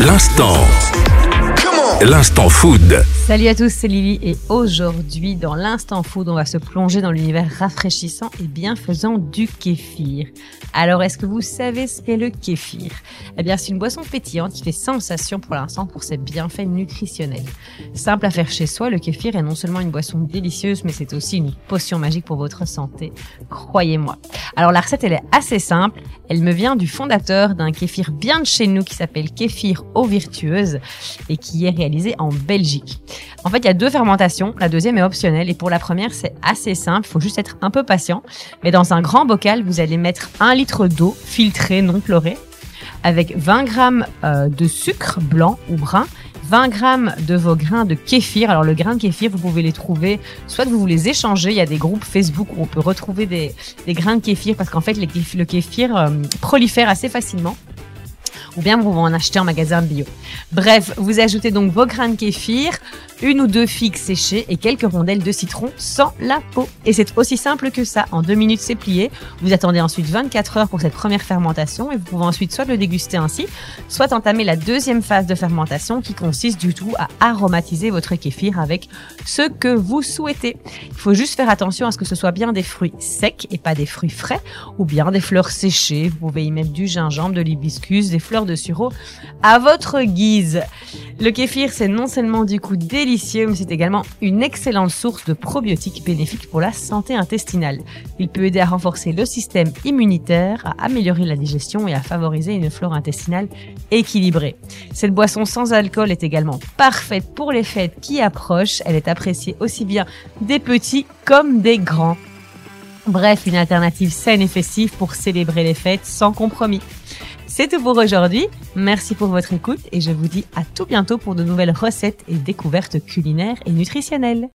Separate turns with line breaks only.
L'instant. L'instant food.
Salut à tous, c'est Lily et aujourd'hui dans l'instant food, on va se plonger dans l'univers rafraîchissant et bienfaisant du kéfir. Alors est-ce que vous savez ce qu'est le kéfir? Eh bien c'est une boisson pétillante qui fait sensation pour l'instant pour ses bienfaits nutritionnels. Simple à faire chez soi, le kéfir est non seulement une boisson délicieuse mais c'est aussi une potion magique pour votre santé, croyez-moi. Alors la recette elle est assez simple, elle me vient du fondateur d'un kéfir bien de chez nous qui s'appelle Kéfir eau virtueuse et qui est réalisé en Belgique. En fait, il y a deux fermentations. La deuxième est optionnelle et pour la première, c'est assez simple. Il faut juste être un peu patient. Mais dans un grand bocal, vous allez mettre un litre d'eau filtrée, non chlorée, avec 20 grammes euh, de sucre blanc ou brun 20 grammes de vos grains de kéfir. Alors le grain de kéfir, vous pouvez les trouver, soit vous les échangez, il y a des groupes Facebook où on peut retrouver des, grains de kéfir parce qu'en fait le kéfir euh, prolifère assez facilement ou bien vous en acheter en magasin bio. Bref, vous ajoutez donc vos grains de kéfir, une ou deux figues séchées et quelques rondelles de citron sans la peau. Et c'est aussi simple que ça. En deux minutes, c'est plié. Vous attendez ensuite 24 heures pour cette première fermentation et vous pouvez ensuite soit le déguster ainsi, soit entamer la deuxième phase de fermentation qui consiste du tout à aromatiser votre kéfir avec ce que vous souhaitez. Il faut juste faire attention à ce que ce soit bien des fruits secs et pas des fruits frais ou bien des fleurs séchées. Vous pouvez y mettre du gingembre, de l'hibiscus, des de sureau à votre guise. Le kéfir, c'est non seulement du coup délicieux, mais c'est également une excellente source de probiotiques bénéfiques pour la santé intestinale. Il peut aider à renforcer le système immunitaire, à améliorer la digestion et à favoriser une flore intestinale équilibrée. Cette boisson sans alcool est également parfaite pour les fêtes qui approchent. Elle est appréciée aussi bien des petits comme des grands. Bref, une alternative saine et festive pour célébrer les fêtes sans compromis. C'est tout pour aujourd'hui. Merci pour votre écoute et je vous dis à tout bientôt pour de nouvelles recettes et découvertes culinaires et nutritionnelles.